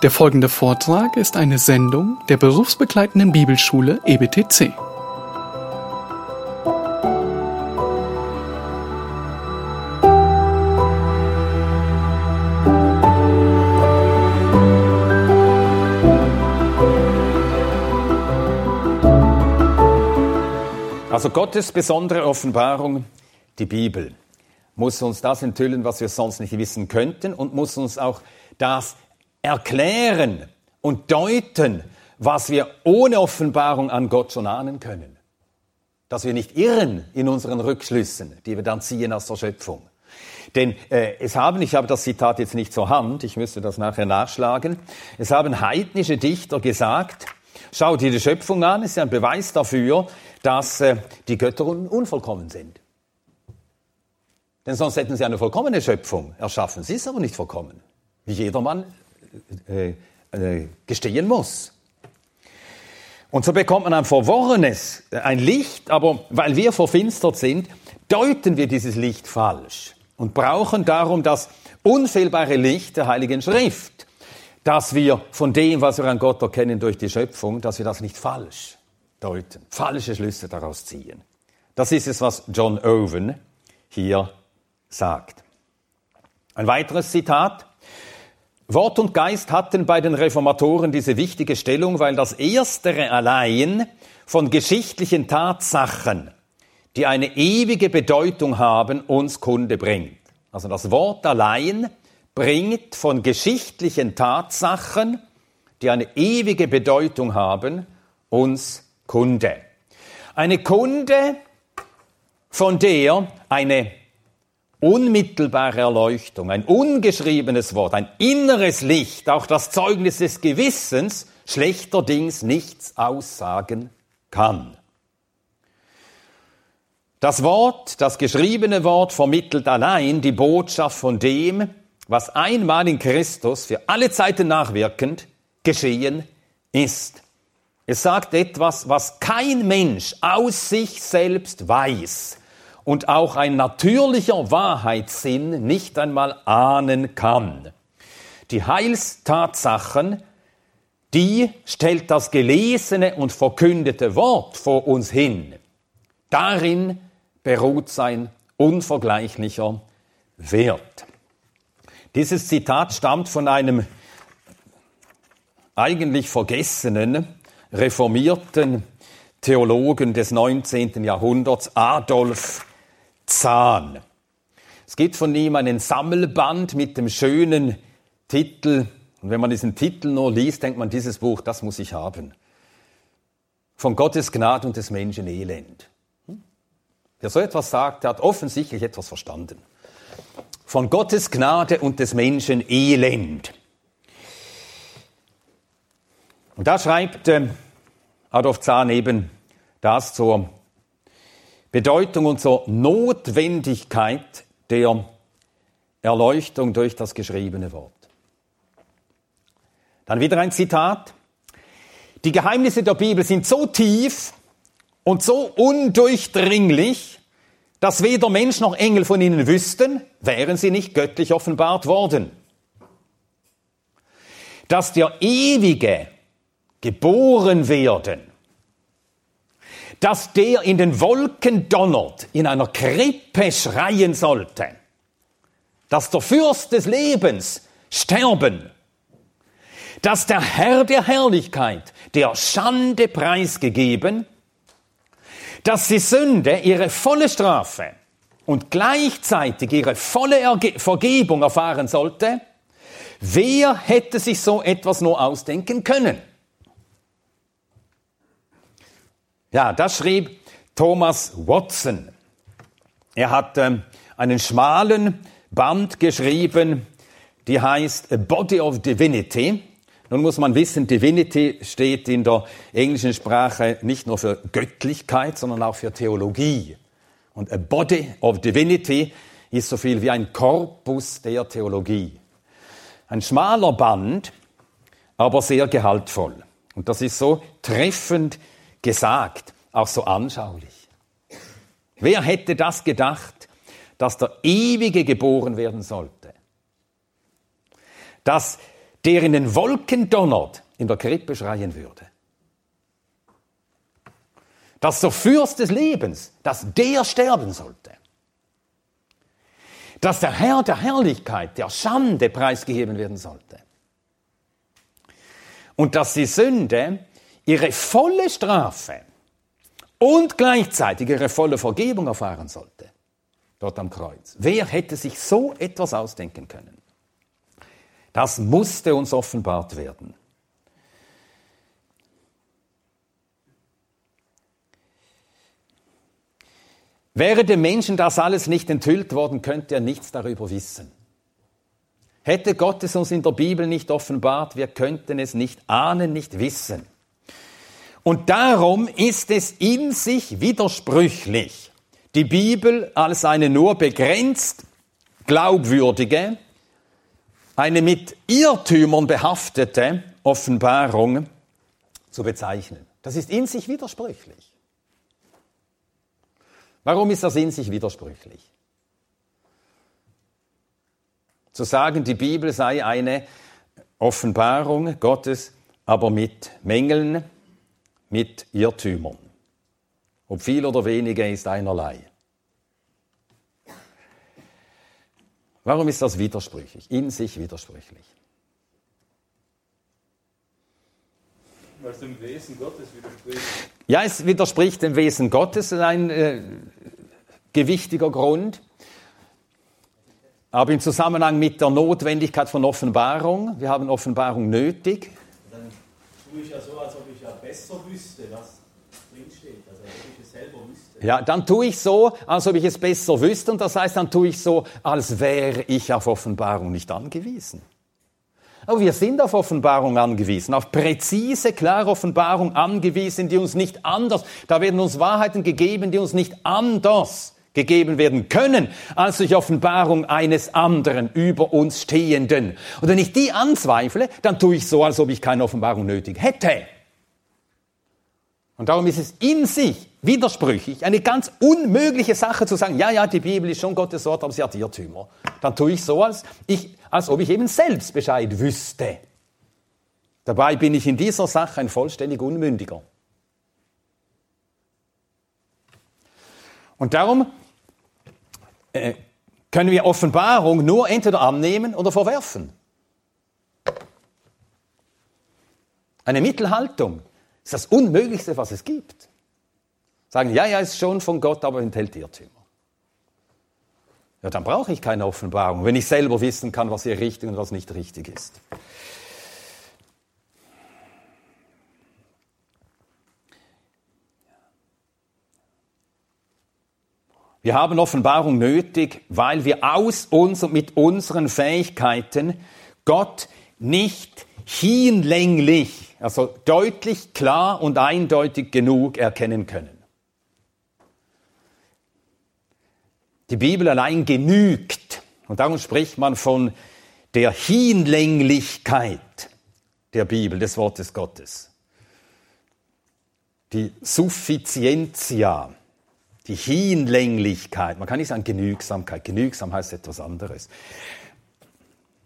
Der folgende Vortrag ist eine Sendung der berufsbegleitenden Bibelschule EBTC. Also Gottes besondere Offenbarung, die Bibel, muss uns das enthüllen, was wir sonst nicht wissen könnten und muss uns auch das erklären und deuten, was wir ohne Offenbarung an Gott schon ahnen können. Dass wir nicht irren in unseren Rückschlüssen, die wir dann ziehen aus der Schöpfung. Denn äh, es haben, ich habe das Zitat jetzt nicht zur Hand, ich müsste das nachher nachschlagen, es haben heidnische Dichter gesagt, schau dir die Schöpfung an, ist ja ein Beweis dafür, dass äh, die Götter un unvollkommen sind. Denn sonst hätten sie eine vollkommene Schöpfung erschaffen. Sie ist aber nicht vollkommen, wie jedermann äh, äh, gestehen muss. Und so bekommt man ein verworrenes, ein Licht, aber weil wir verfinstert sind, deuten wir dieses Licht falsch und brauchen darum das unfehlbare Licht der Heiligen Schrift, dass wir von dem, was wir an Gott erkennen durch die Schöpfung, dass wir das nicht falsch deuten, falsche Schlüsse daraus ziehen. Das ist es, was John Owen hier sagt. Ein weiteres Zitat. Wort und Geist hatten bei den Reformatoren diese wichtige Stellung, weil das Erstere allein von geschichtlichen Tatsachen, die eine ewige Bedeutung haben, uns Kunde bringt. Also das Wort allein bringt von geschichtlichen Tatsachen, die eine ewige Bedeutung haben, uns Kunde. Eine Kunde, von der eine unmittelbare Erleuchtung, ein ungeschriebenes Wort, ein inneres Licht, auch das Zeugnis des Gewissens schlechterdings nichts aussagen kann. Das Wort, das geschriebene Wort vermittelt allein die Botschaft von dem, was einmal in Christus für alle Zeiten nachwirkend geschehen ist. Es sagt etwas, was kein Mensch aus sich selbst weiß, und auch ein natürlicher Wahrheitssinn nicht einmal ahnen kann. Die Heilstatsachen, die stellt das gelesene und verkündete Wort vor uns hin. Darin beruht sein unvergleichlicher Wert. Dieses Zitat stammt von einem eigentlich vergessenen, reformierten Theologen des 19. Jahrhunderts, Adolf Zahn. Es gibt von ihm einen Sammelband mit dem schönen Titel. Und wenn man diesen Titel nur liest, denkt man, dieses Buch, das muss ich haben. Von Gottes Gnade und des Menschen Elend. Hm? Wer so etwas sagt, der hat offensichtlich etwas verstanden. Von Gottes Gnade und des Menschen Elend. Und da schreibt äh, Adolf Zahn eben das zur Bedeutung und zur Notwendigkeit der Erleuchtung durch das geschriebene Wort. Dann wieder ein Zitat. Die Geheimnisse der Bibel sind so tief und so undurchdringlich, dass weder Mensch noch Engel von ihnen wüssten, wären sie nicht göttlich offenbart worden. Dass der Ewige geboren werden dass der in den Wolken donnert, in einer Krippe schreien sollte, dass der Fürst des Lebens sterben, dass der Herr der Herrlichkeit der Schande preisgegeben, dass die Sünde ihre volle Strafe und gleichzeitig ihre volle Erge Vergebung erfahren sollte, wer hätte sich so etwas nur ausdenken können? Ja, das schrieb Thomas Watson. Er hat ähm, einen schmalen Band geschrieben, die heißt A Body of Divinity. Nun muss man wissen, Divinity steht in der englischen Sprache nicht nur für Göttlichkeit, sondern auch für Theologie. Und A Body of Divinity ist so viel wie ein Korpus der Theologie. Ein schmaler Band, aber sehr gehaltvoll. Und das ist so treffend gesagt, auch so anschaulich. Wer hätte das gedacht, dass der Ewige geboren werden sollte? Dass der in den Wolken donnert, in der Krippe schreien würde. Dass der Fürst des Lebens, dass der sterben sollte. Dass der Herr der Herrlichkeit, der Schande preisgegeben werden sollte. Und dass die Sünde ihre volle Strafe und gleichzeitig ihre volle Vergebung erfahren sollte. Dort am Kreuz. Wer hätte sich so etwas ausdenken können? Das musste uns offenbart werden. Wäre dem Menschen das alles nicht enthüllt worden, könnte er nichts darüber wissen. Hätte Gott es uns in der Bibel nicht offenbart, wir könnten es nicht ahnen, nicht wissen. Und darum ist es in sich widersprüchlich, die Bibel als eine nur begrenzt glaubwürdige, eine mit Irrtümern behaftete Offenbarung zu bezeichnen. Das ist in sich widersprüchlich. Warum ist das in sich widersprüchlich? Zu sagen, die Bibel sei eine Offenbarung Gottes, aber mit Mängeln, mit Irrtümern. Ob viel oder weniger ist einerlei. Warum ist das widersprüchlich? In sich widersprüchlich. Weil es dem Wesen Gottes widerspricht. Ja, es widerspricht dem Wesen Gottes, ein äh, gewichtiger Grund. Aber im Zusammenhang mit der Notwendigkeit von Offenbarung, wir haben Offenbarung nötig. Tue ich ja so, als ob ich ja besser wüsste, was drinsteht. Also als ob ich es selber wüsste. Ja, dann tue ich so, als ob ich es besser wüsste. Und das heißt, dann tue ich so, als wäre ich auf Offenbarung nicht angewiesen. Aber wir sind auf Offenbarung angewiesen, auf präzise, klare Offenbarung angewiesen, die uns nicht anders, da werden uns Wahrheiten gegeben, die uns nicht anders gegeben werden können, als durch Offenbarung eines anderen über uns Stehenden. Und wenn ich die anzweifle, dann tue ich so, als ob ich keine Offenbarung nötig hätte. Und darum ist es in sich widersprüchlich, eine ganz unmögliche Sache zu sagen, ja, ja, die Bibel ist schon Gottes Wort, aber sie hat Irrtümer. Dann tue ich so, als, ich, als ob ich eben selbst Bescheid wüsste. Dabei bin ich in dieser Sache ein vollständig Unmündiger. Und darum äh, können wir Offenbarung nur entweder annehmen oder verwerfen. Eine Mittelhaltung ist das Unmöglichste, was es gibt. Sagen, ja, ja, ist schon von Gott, aber enthält Irrtümer. Ja, dann brauche ich keine Offenbarung, wenn ich selber wissen kann, was hier richtig und was nicht richtig ist. Wir haben Offenbarung nötig, weil wir aus uns und mit unseren Fähigkeiten Gott nicht hinlänglich, also deutlich, klar und eindeutig genug erkennen können. Die Bibel allein genügt. Und darum spricht man von der Hinlänglichkeit der Bibel, des Wortes Gottes. Die Suffizientia, die Hinlänglichkeit. Man kann nicht sagen Genügsamkeit. Genügsam heißt etwas anderes.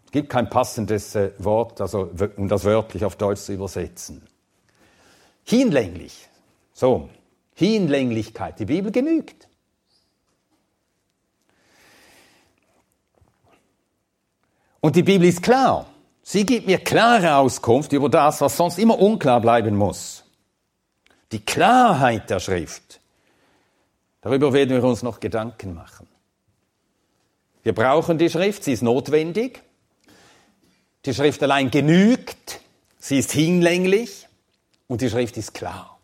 Es gibt kein passendes äh, Wort, also, um das wörtlich auf Deutsch zu übersetzen. Hinlänglich. So. Hinlänglichkeit. Die Bibel genügt. Und die Bibel ist klar. Sie gibt mir klare Auskunft über das, was sonst immer unklar bleiben muss. Die Klarheit der Schrift. Darüber werden wir uns noch Gedanken machen. Wir brauchen die Schrift, sie ist notwendig. Die Schrift allein genügt, sie ist hinlänglich und die Schrift ist klar.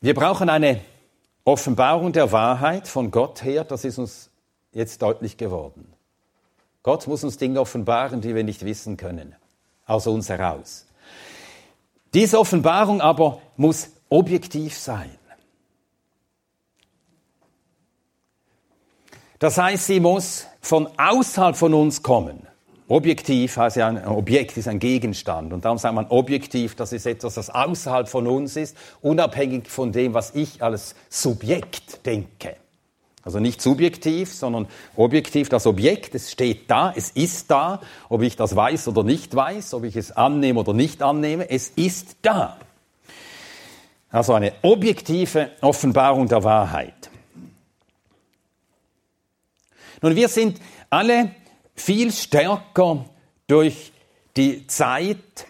Wir brauchen eine Offenbarung der Wahrheit von Gott her, das ist uns jetzt deutlich geworden. Gott muss uns Dinge offenbaren, die wir nicht wissen können, aus uns heraus. Diese Offenbarung aber muss objektiv sein. Das heißt, sie muss von außerhalb von uns kommen. Objektiv heißt ja, ein Objekt ist ein Gegenstand. Und darum sagt man objektiv, das ist etwas, das außerhalb von uns ist, unabhängig von dem, was ich als Subjekt denke. Also nicht subjektiv, sondern objektiv. Das Objekt, es steht da, es ist da, ob ich das weiß oder nicht weiß, ob ich es annehme oder nicht annehme, es ist da. Also eine objektive Offenbarung der Wahrheit. Nun, wir sind alle viel stärker durch die Zeit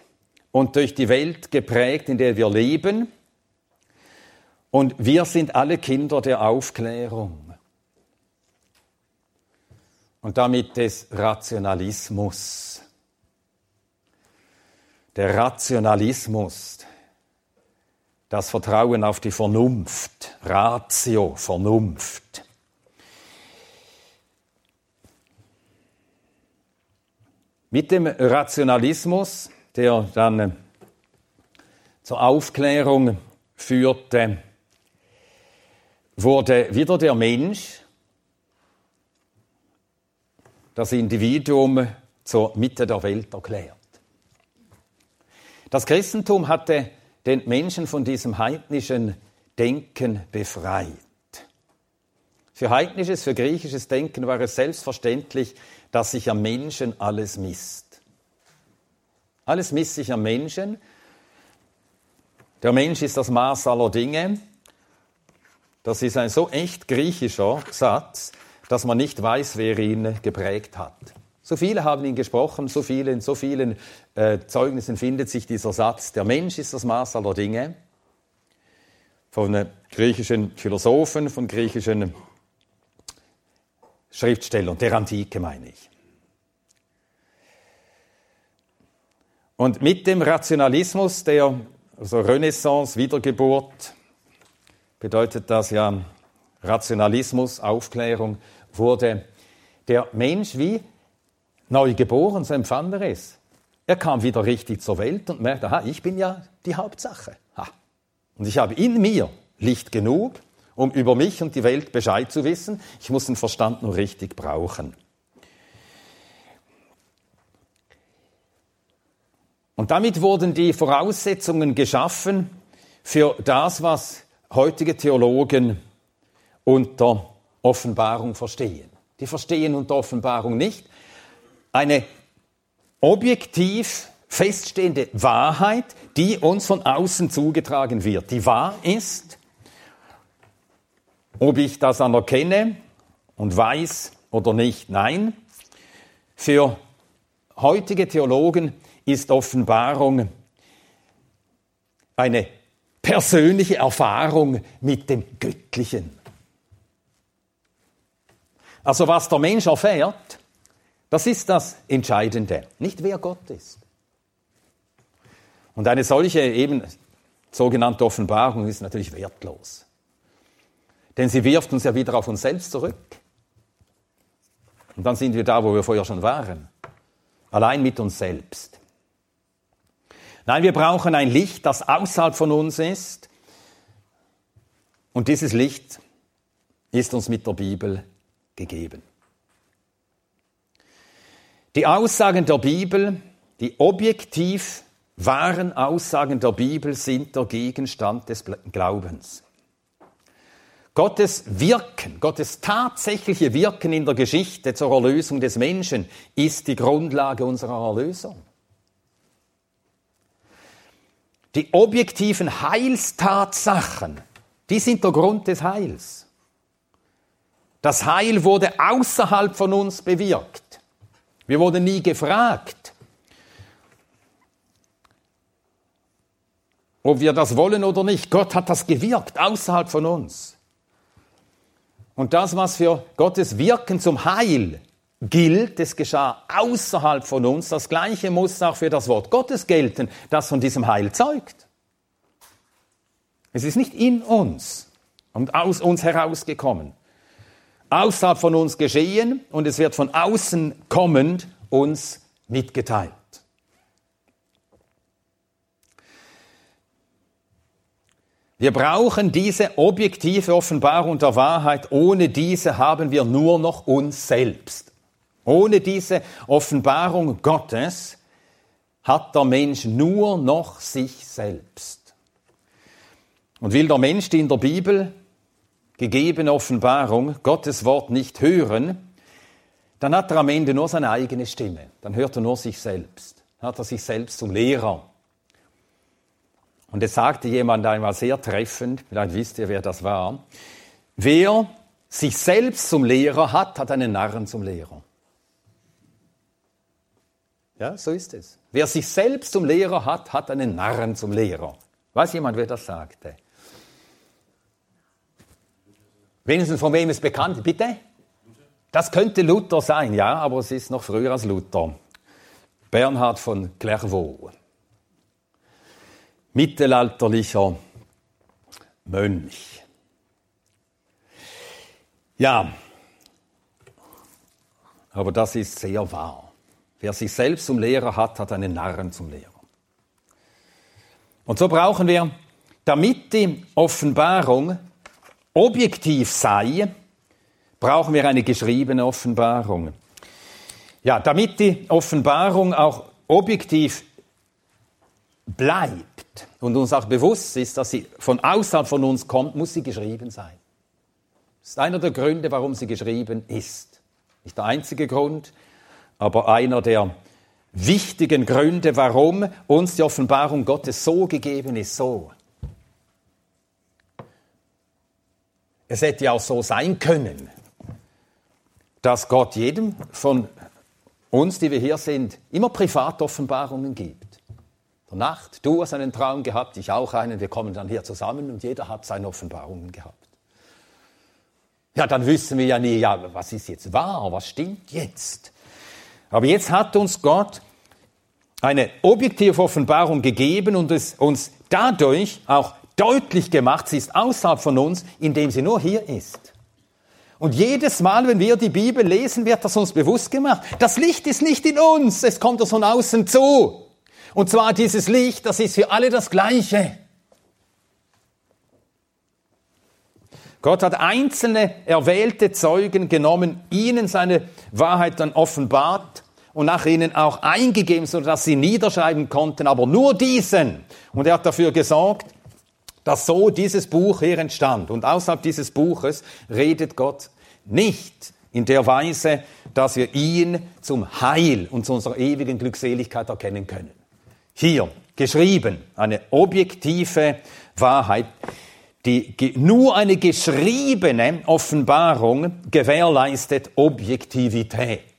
und durch die Welt geprägt, in der wir leben. Und wir sind alle Kinder der Aufklärung und damit des Rationalismus. Der Rationalismus, das Vertrauen auf die Vernunft, Ratio, Vernunft. Mit dem Rationalismus, der dann zur Aufklärung führte, wurde wieder der Mensch das Individuum zur Mitte der Welt erklärt. Das Christentum hatte den Menschen von diesem heidnischen Denken befreit. Für heidnisches, für griechisches Denken war es selbstverständlich, dass sich am Menschen alles misst. Alles misst sich am Menschen. Der Mensch ist das Maß aller Dinge. Das ist ein so echt griechischer Satz, dass man nicht weiß, wer ihn geprägt hat. So viele haben ihn gesprochen, so viele, in so vielen äh, Zeugnissen findet sich dieser Satz, der Mensch ist das Maß aller Dinge. Von griechischen Philosophen, von griechischen Schriftstellern, der Antike meine ich. Und mit dem Rationalismus der also Renaissance, Wiedergeburt, bedeutet das ja Rationalismus, Aufklärung, wurde der Mensch wie neu geboren, so empfand er es. Er kam wieder richtig zur Welt und merkte, aha, ich bin ja die Hauptsache. Ha. Und ich habe in mir Licht genug, um über mich und die Welt Bescheid zu wissen. Ich muss den Verstand nur richtig brauchen. Und damit wurden die Voraussetzungen geschaffen für das, was heutige Theologen unter Offenbarung verstehen. Die verstehen unter Offenbarung nicht eine objektiv feststehende Wahrheit, die uns von außen zugetragen wird, die wahr ist. Ob ich das anerkenne und weiß oder nicht, nein. Für heutige Theologen ist Offenbarung eine persönliche Erfahrung mit dem Göttlichen. Also was der Mensch erfährt, das ist das Entscheidende, nicht wer Gott ist. Und eine solche eben sogenannte Offenbarung ist natürlich wertlos. Denn sie wirft uns ja wieder auf uns selbst zurück. Und dann sind wir da, wo wir vorher schon waren. Allein mit uns selbst. Nein, wir brauchen ein Licht, das außerhalb von uns ist. Und dieses Licht ist uns mit der Bibel gegeben. Die Aussagen der Bibel, die objektiv wahren Aussagen der Bibel sind der Gegenstand des Glaubens. Gottes Wirken, Gottes tatsächliche Wirken in der Geschichte zur Erlösung des Menschen ist die Grundlage unserer Erlösung. Die objektiven Heilstatsachen, die sind der Grund des Heils. Das Heil wurde außerhalb von uns bewirkt. Wir wurden nie gefragt, ob wir das wollen oder nicht. Gott hat das gewirkt außerhalb von uns. Und das, was für Gottes Wirken zum Heil gilt, das geschah außerhalb von uns. Das Gleiche muss auch für das Wort Gottes gelten, das von diesem Heil zeugt. Es ist nicht in uns und aus uns herausgekommen außerhalb von uns geschehen und es wird von außen kommend uns mitgeteilt. Wir brauchen diese objektive Offenbarung der Wahrheit. Ohne diese haben wir nur noch uns selbst. Ohne diese Offenbarung Gottes hat der Mensch nur noch sich selbst. Und will der Mensch die in der Bibel gegebene Offenbarung, Gottes Wort nicht hören, dann hat er am Ende nur seine eigene Stimme. Dann hört er nur sich selbst. Dann hat er sich selbst zum Lehrer. Und es sagte jemand einmal sehr treffend, vielleicht wisst ihr, wer das war, wer sich selbst zum Lehrer hat, hat einen Narren zum Lehrer. Ja, so ist es. Wer sich selbst zum Lehrer hat, hat einen Narren zum Lehrer. Weiß jemand, wer das sagte? Wenigstens von wem es bekannt ist. Bitte? Das könnte Luther sein, ja, aber es ist noch früher als Luther. Bernhard von Clairvaux. Mittelalterlicher Mönch. Ja, aber das ist sehr wahr. Wer sich selbst zum Lehrer hat, hat einen Narren zum Lehrer. Und so brauchen wir, damit die Offenbarung objektiv sei, brauchen wir eine geschriebene Offenbarung. Ja, damit die Offenbarung auch objektiv bleibt und uns auch bewusst ist, dass sie von außerhalb von uns kommt, muss sie geschrieben sein. Das ist einer der Gründe, warum sie geschrieben ist. Nicht der einzige Grund, aber einer der wichtigen Gründe, warum uns die Offenbarung Gottes so gegeben ist, so. Es hätte ja auch so sein können, dass Gott jedem von uns, die wir hier sind, immer Privatoffenbarungen gibt. Der Nacht, du hast einen Traum gehabt, ich auch einen, wir kommen dann hier zusammen und jeder hat seine Offenbarungen gehabt. Ja, dann wissen wir ja nie, ja, was ist jetzt wahr, was stimmt jetzt? Aber jetzt hat uns Gott eine objektive Offenbarung gegeben und es uns dadurch auch deutlich gemacht, sie ist außerhalb von uns, indem sie nur hier ist. Und jedes Mal, wenn wir die Bibel lesen, wird das uns bewusst gemacht. Das Licht ist nicht in uns, es kommt uns von außen zu. Und zwar dieses Licht, das ist für alle das Gleiche. Gott hat einzelne erwählte Zeugen genommen, ihnen seine Wahrheit dann offenbart und nach ihnen auch eingegeben, sodass sie niederschreiben konnten, aber nur diesen. Und er hat dafür gesorgt, dass so dieses Buch hier entstand. Und außerhalb dieses Buches redet Gott nicht in der Weise, dass wir ihn zum Heil und zu unserer ewigen Glückseligkeit erkennen können. Hier geschrieben, eine objektive Wahrheit, die nur eine geschriebene Offenbarung gewährleistet Objektivität.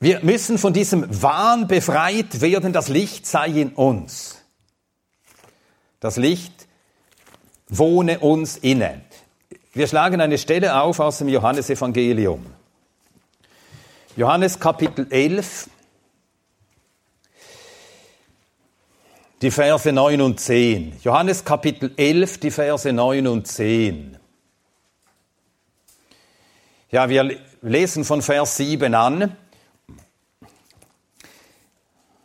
Wir müssen von diesem Wahn befreit werden, das Licht sei in uns. Das Licht wohne uns inne. Wir schlagen eine Stelle auf aus dem Johannesevangelium. Johannes Kapitel 11, die Verse 9 und 10. Johannes Kapitel 11, die Verse 9 und 10. Ja, wir lesen von Vers 7 an.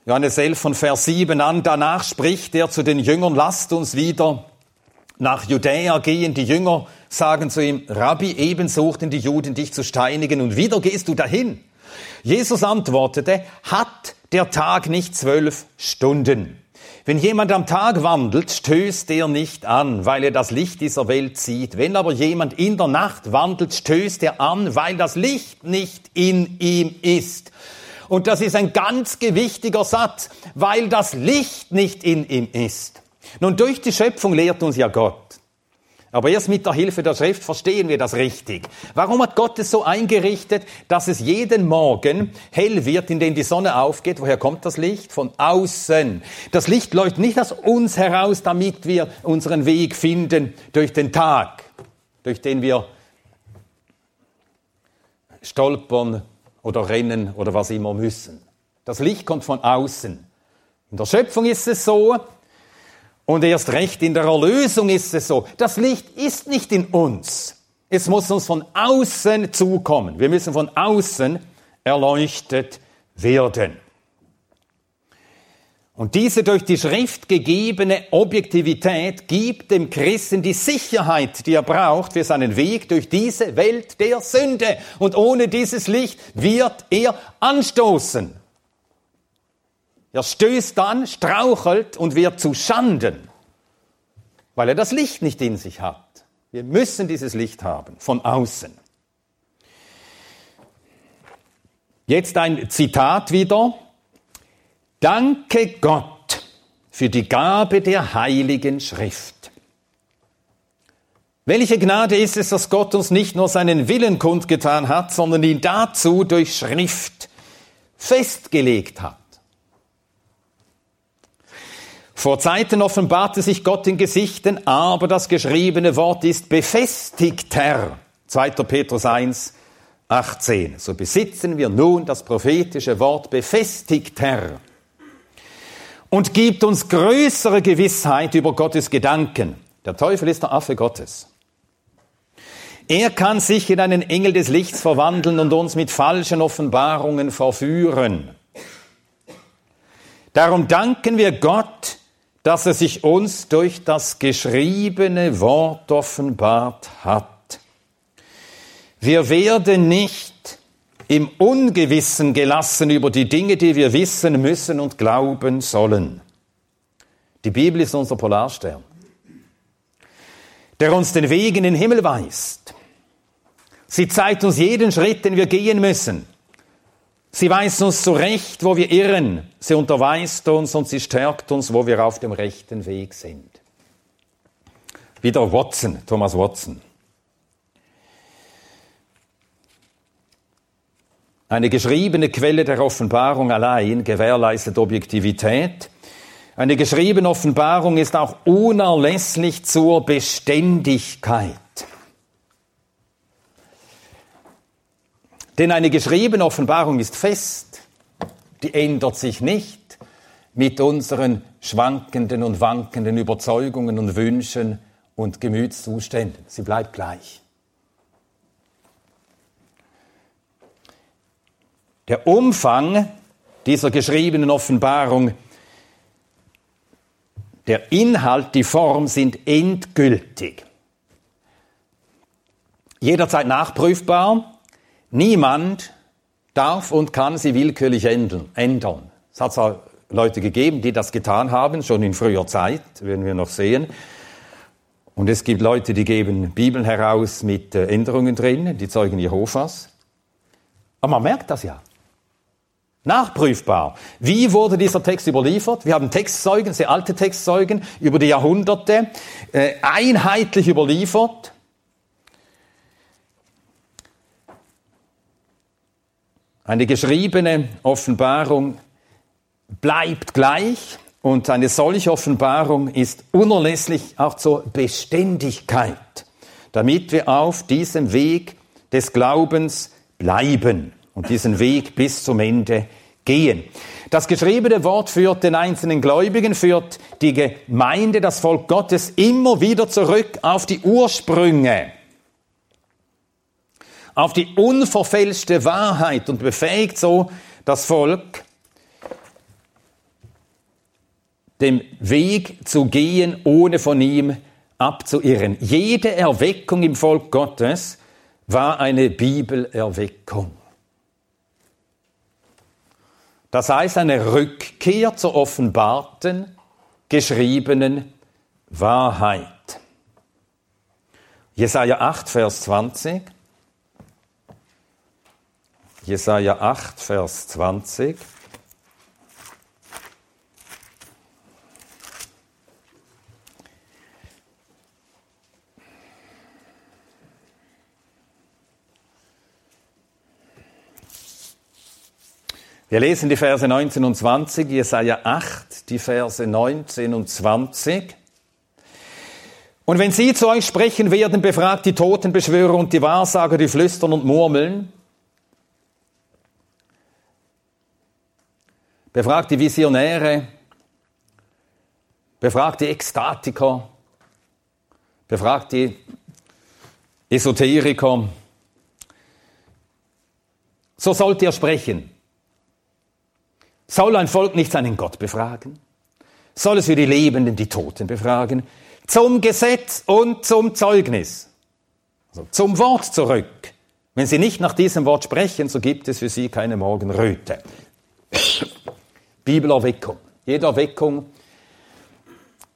Johannes 11 von Vers 7 an, danach spricht er zu den Jüngern, lasst uns wieder nach Judäa gehen. Die Jünger sagen zu ihm, Rabbi, eben suchten die Juden dich zu steinigen und wieder gehst du dahin. Jesus antwortete, hat der Tag nicht zwölf Stunden? Wenn jemand am Tag wandelt, stößt er nicht an, weil er das Licht dieser Welt sieht. Wenn aber jemand in der Nacht wandelt, stößt er an, weil das Licht nicht in ihm ist. Und das ist ein ganz gewichtiger Satz, weil das Licht nicht in ihm ist. Nun, durch die Schöpfung lehrt uns ja Gott. Aber erst mit der Hilfe der Schrift verstehen wir das richtig. Warum hat Gott es so eingerichtet, dass es jeden Morgen hell wird, indem die Sonne aufgeht? Woher kommt das Licht? Von außen. Das Licht leuchtet nicht aus uns heraus, damit wir unseren Weg finden durch den Tag, durch den wir stolpern, oder rennen oder was immer müssen. Das Licht kommt von außen. In der Schöpfung ist es so und erst recht in der Erlösung ist es so. Das Licht ist nicht in uns. Es muss uns von außen zukommen. Wir müssen von außen erleuchtet werden. Und diese durch die Schrift gegebene Objektivität gibt dem Christen die Sicherheit, die er braucht für seinen Weg durch diese Welt der Sünde. Und ohne dieses Licht wird er anstoßen. Er stößt an, strauchelt und wird zu Schanden, weil er das Licht nicht in sich hat. Wir müssen dieses Licht haben, von außen. Jetzt ein Zitat wieder. Danke Gott für die Gabe der heiligen Schrift. Welche Gnade ist es, dass Gott uns nicht nur seinen Willen kundgetan hat, sondern ihn dazu durch Schrift festgelegt hat. Vor Zeiten offenbarte sich Gott in Gesichten, aber das geschriebene Wort ist befestigter. 2. Petrus 1, 18. So besitzen wir nun das prophetische Wort befestigter und gibt uns größere Gewissheit über Gottes Gedanken. Der Teufel ist der Affe Gottes. Er kann sich in einen Engel des Lichts verwandeln und uns mit falschen Offenbarungen verführen. Darum danken wir Gott, dass er sich uns durch das geschriebene Wort offenbart hat. Wir werden nicht im Ungewissen gelassen über die Dinge, die wir wissen müssen und glauben sollen. Die Bibel ist unser Polarstern, der uns den Weg in den Himmel weist. Sie zeigt uns jeden Schritt, den wir gehen müssen. Sie weist uns zurecht, wo wir irren. Sie unterweist uns und sie stärkt uns, wo wir auf dem rechten Weg sind. Wieder Watson, Thomas Watson. Eine geschriebene Quelle der Offenbarung allein gewährleistet Objektivität. Eine geschriebene Offenbarung ist auch unerlässlich zur Beständigkeit. Denn eine geschriebene Offenbarung ist fest, die ändert sich nicht mit unseren schwankenden und wankenden Überzeugungen und Wünschen und Gemütszuständen. Sie bleibt gleich. Der Umfang dieser geschriebenen Offenbarung, der Inhalt, die Form sind endgültig. Jederzeit nachprüfbar, Niemand darf und kann sie willkürlich ändern. Es hat zwar Leute gegeben, die das getan haben, schon in früher Zeit, werden wir noch sehen. Und es gibt Leute, die geben Bibeln heraus mit äh, Änderungen drin, die Zeugen Jehovas. Aber man merkt das ja. Nachprüfbar. Wie wurde dieser Text überliefert? Wir haben Textzeugen, sehr alte Textzeugen, über die Jahrhunderte, äh, einheitlich überliefert. Eine geschriebene Offenbarung bleibt gleich und eine solche Offenbarung ist unerlässlich auch zur Beständigkeit, damit wir auf diesem Weg des Glaubens bleiben und diesen Weg bis zum Ende gehen. Das geschriebene Wort führt den einzelnen Gläubigen, führt die Gemeinde, das Volk Gottes immer wieder zurück auf die Ursprünge auf die unverfälschte Wahrheit und befähigt so das Volk, den Weg zu gehen, ohne von ihm abzuirren. Jede Erweckung im Volk Gottes war eine Bibelerweckung. Das heißt eine Rückkehr zur offenbarten, geschriebenen Wahrheit. Jesaja 8, Vers 20. Jesaja 8, Vers 20. Wir lesen die Verse 19 und 20, Jesaja 8, die Verse 19 und 20. Und wenn sie zu euch sprechen werden, befragt die Totenbeschwörer und die Wahrsager, die flüstern und murmeln. befragt die Visionäre, befragt die Ekstatiker, befragt die Esoteriker. So sollt ihr sprechen. Soll ein Volk nicht seinen Gott befragen? Soll es für die Lebenden die Toten befragen? Zum Gesetz und zum Zeugnis. Also zum Wort zurück. Wenn sie nicht nach diesem Wort sprechen, so gibt es für sie keine Morgenröte. Bibelerweckung. Jede Erweckung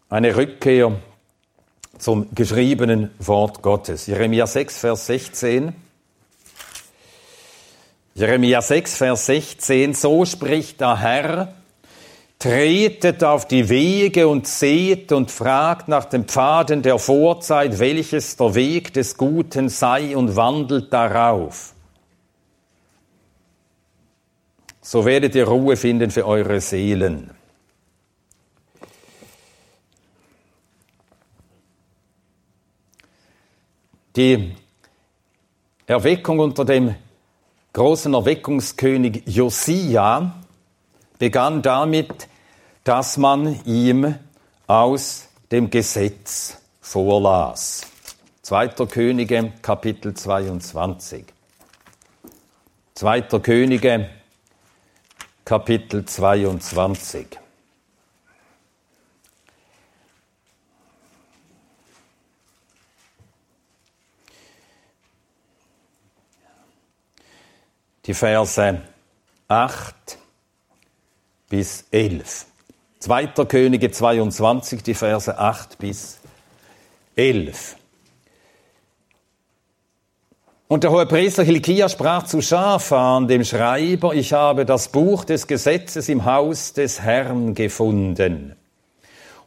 eine Rückkehr zum geschriebenen Wort Gottes. Jeremia 6, Vers 16. Jeremia 6, Vers 16. So spricht der Herr, tretet auf die Wege und seht und fragt nach den Pfaden der Vorzeit, welches der Weg des Guten sei und wandelt darauf. So werdet ihr Ruhe finden für eure Seelen. Die Erweckung unter dem großen Erweckungskönig Josia begann damit, dass man ihm aus dem Gesetz vorlas. Zweiter Könige, Kapitel 22. Zweiter Könige, Kapitel 22. Die Verse 8 bis 11. 2. Könige 22, die Verse 8 bis 11. Und der hohe Priester Hilkia sprach zu Schafan, dem Schreiber, ich habe das Buch des Gesetzes im Haus des Herrn gefunden.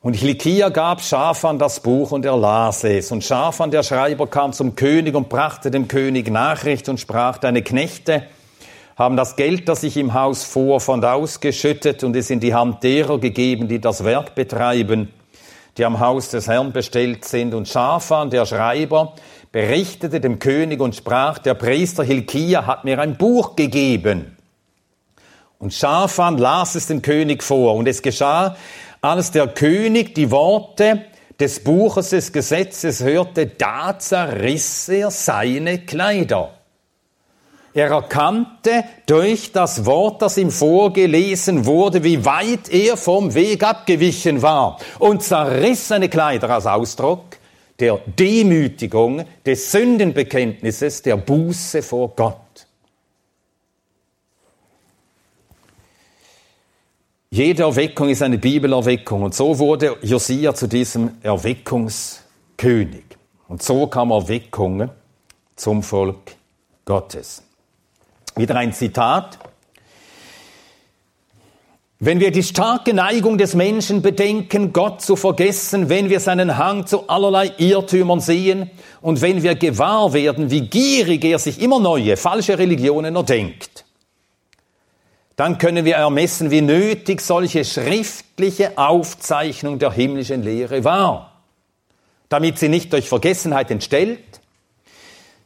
Und Hilkia gab Schafan das Buch und er las es. Und Schafan, der Schreiber, kam zum König und brachte dem König Nachricht und sprach, deine Knechte haben das Geld, das ich im Haus vorfand, ausgeschüttet und es in die Hand derer gegeben, die das Werk betreiben, die am Haus des Herrn bestellt sind. Und Schafan, der Schreiber, berichtete dem König und sprach, der Priester Hilkia hat mir ein Buch gegeben. Und Schafan las es dem König vor. Und es geschah, als der König die Worte des Buches des Gesetzes hörte, da zerriss er seine Kleider. Er erkannte durch das Wort, das ihm vorgelesen wurde, wie weit er vom Weg abgewichen war und zerriss seine Kleider als Ausdruck der Demütigung, des Sündenbekenntnisses, der Buße vor Gott. Jede Erweckung ist eine Bibelerweckung und so wurde Josia zu diesem Erweckungskönig. Und so kam Erweckung zum Volk Gottes. Wieder ein Zitat. Wenn wir die starke Neigung des Menschen bedenken, Gott zu vergessen, wenn wir seinen Hang zu allerlei Irrtümern sehen und wenn wir gewahr werden, wie gierig er sich immer neue falsche Religionen erdenkt, dann können wir ermessen, wie nötig solche schriftliche Aufzeichnung der himmlischen Lehre war, damit sie nicht durch Vergessenheit entstellt,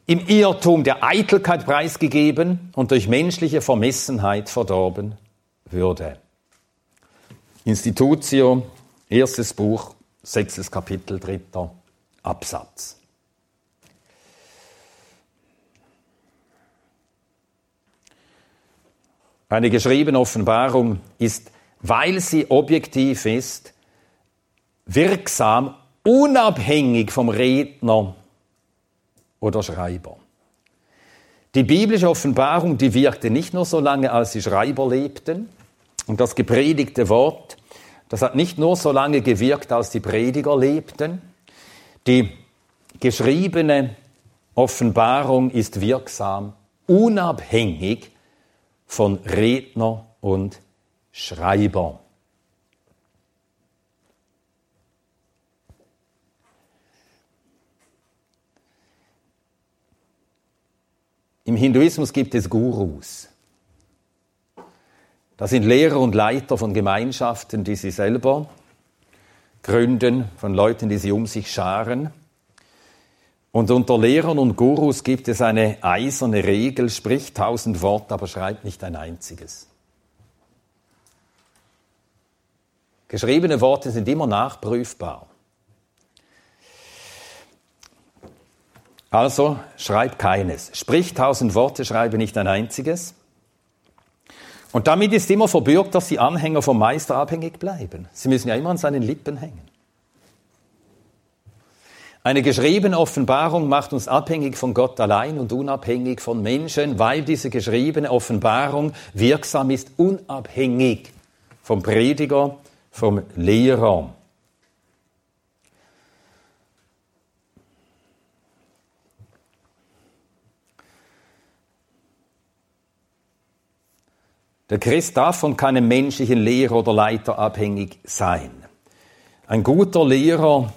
im Irrtum der Eitelkeit preisgegeben und durch menschliche Vermessenheit verdorben würde. Institutio, erstes Buch, sechstes Kapitel, dritter Absatz. Eine geschriebene Offenbarung ist, weil sie objektiv ist, wirksam, unabhängig vom Redner oder Schreiber. Die biblische Offenbarung, die wirkte nicht nur so lange, als die Schreiber lebten. Und das gepredigte Wort, das hat nicht nur so lange gewirkt, als die Prediger lebten. Die geschriebene Offenbarung ist wirksam, unabhängig von Redner und Schreiber. Im Hinduismus gibt es Gurus. Das sind Lehrer und Leiter von Gemeinschaften, die sie selber gründen, von Leuten, die sie um sich scharen. Und unter Lehrern und Gurus gibt es eine eiserne Regel, sprich tausend Worte, aber schreibt nicht ein einziges. Geschriebene Worte sind immer nachprüfbar. Also schreib keines. Sprich tausend Worte, schreibe nicht ein einziges. Und damit ist immer verbürgt, dass die Anhänger vom Meister abhängig bleiben. Sie müssen ja immer an seinen Lippen hängen. Eine geschriebene Offenbarung macht uns abhängig von Gott allein und unabhängig von Menschen, weil diese geschriebene Offenbarung wirksam ist, unabhängig vom Prediger, vom Lehrer. Der Christ darf von keinem menschlichen Lehrer oder Leiter abhängig sein. Ein guter Lehrer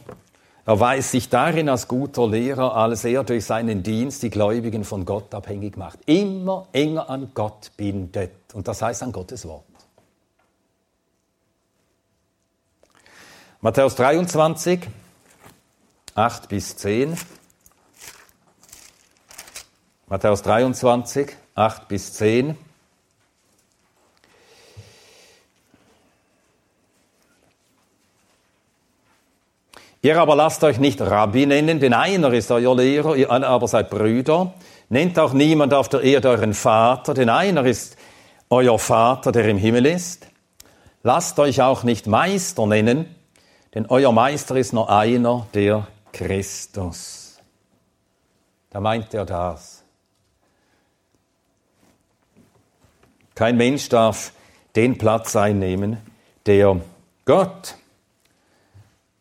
erweist sich darin als guter Lehrer, als er durch seinen Dienst die Gläubigen von Gott abhängig macht. Immer enger an Gott bindet. Und das heißt an Gottes Wort. Matthäus 23, 8 bis 10. Matthäus 23, 8 bis 10. Ihr aber lasst euch nicht Rabbi nennen, denn einer ist euer Lehrer, ihr alle aber seid Brüder. Nennt auch niemand auf der Erde euren Vater, denn einer ist euer Vater, der im Himmel ist. Lasst euch auch nicht Meister nennen, denn euer Meister ist nur einer, der Christus. Da meint er das. Kein Mensch darf den Platz einnehmen, der Gott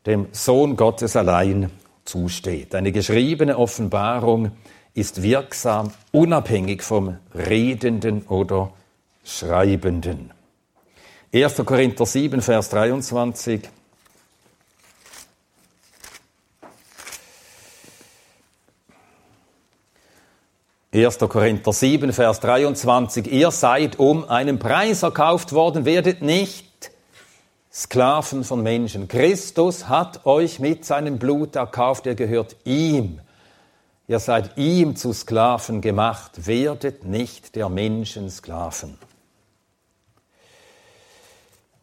dem Sohn Gottes allein zusteht. Eine geschriebene Offenbarung ist wirksam, unabhängig vom Redenden oder Schreibenden. 1. Korinther 7, Vers 23. Erster Korinther 7, Vers 23. Ihr seid um einen Preis erkauft worden, werdet nicht Sklaven von Menschen. Christus hat euch mit seinem Blut erkauft, er gehört ihm. Ihr seid ihm zu Sklaven gemacht, werdet nicht der Menschen Sklaven.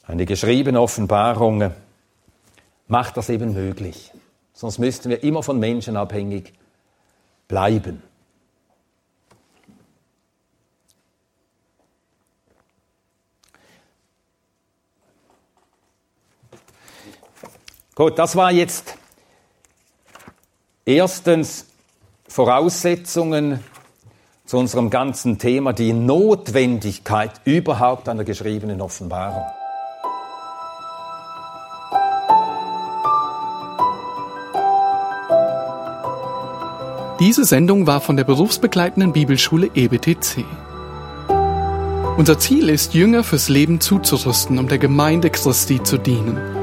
Eine geschriebene Offenbarung macht das eben möglich. Sonst müssten wir immer von Menschen abhängig bleiben. Gut, das war jetzt erstens Voraussetzungen zu unserem ganzen Thema, die Notwendigkeit überhaupt einer geschriebenen Offenbarung. Diese Sendung war von der berufsbegleitenden Bibelschule EBTC. Unser Ziel ist, Jünger fürs Leben zuzurüsten, um der Gemeinde Christi zu dienen.